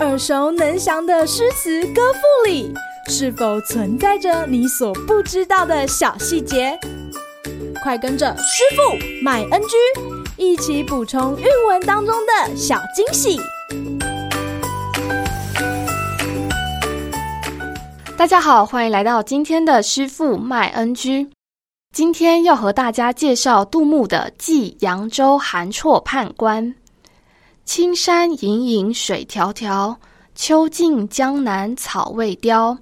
耳熟能详的诗词歌赋里，是否存在着你所不知道的小细节？快跟着师傅麦恩居一起补充韵文当中的小惊喜！大家好，欢迎来到今天的师傅麦恩居。今天要和大家介绍杜牧的《寄扬州韩绰判官》。青山隐隐水迢迢，秋尽江南草未凋。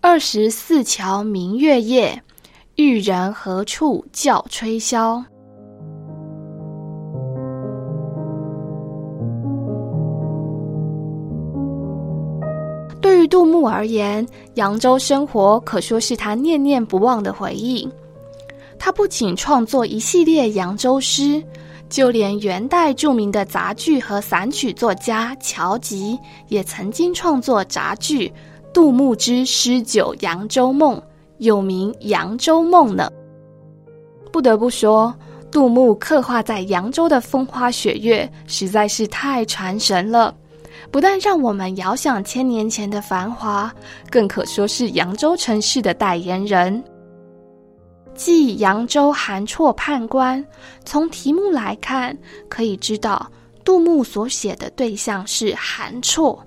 二十四桥明月夜，玉人何处教吹箫？对于杜牧而言，扬州生活可说是他念念不忘的回忆。他不仅创作一系列扬州诗，就连元代著名的杂剧和散曲作家乔吉也曾经创作杂剧《杜牧之诗酒扬州梦》，有名《扬州梦》呢。不得不说，杜牧刻画在扬州的风花雪月实在是太传神了，不但让我们遥想千年前的繁华，更可说是扬州城市的代言人。寄扬州韩绰判官，从题目来看，可以知道杜牧所写的对象是韩绰，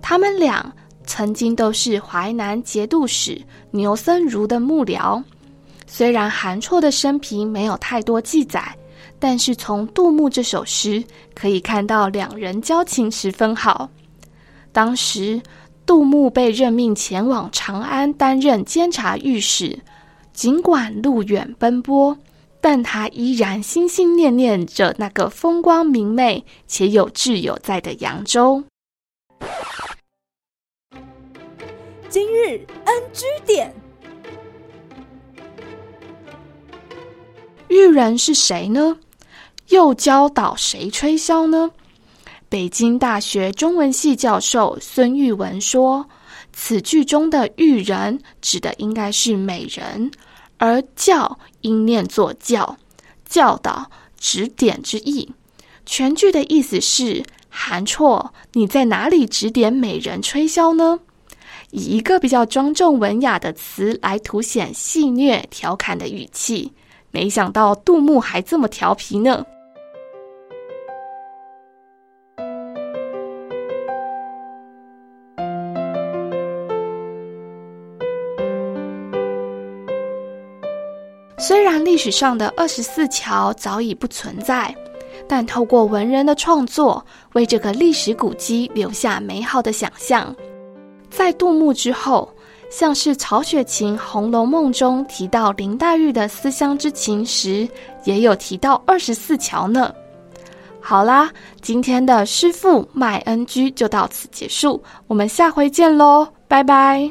他们俩曾经都是淮南节度使牛僧孺的幕僚。虽然韩绰的生平没有太多记载，但是从杜牧这首诗可以看到两人交情十分好。当时杜牧被任命前往长安担任监察御史，尽管路远奔波，但他依然心心念念着那个风光明媚且有挚友在的扬州。今日 NG 点。玉人是谁呢？又教导谁吹箫呢？北京大学中文系教授孙玉文说，此句中的玉人指的应该是美人，而教应念作教，教导、指点之意。全句的意思是：韩绰，你在哪里指点美人吹箫呢？以一个比较庄重文雅的词来凸显戏谑调侃的语气。没想到杜牧还这么调皮呢。虽然历史上的二十四桥早已不存在，但透过文人的创作，为这个历史古迹留下美好的想象。在杜牧之后，像是曹雪芹《红楼梦》中提到林黛玉的思乡之情时，也有提到二十四桥呢。好啦，今天的师傅麦恩居就到此结束，我们下回见喽，拜拜。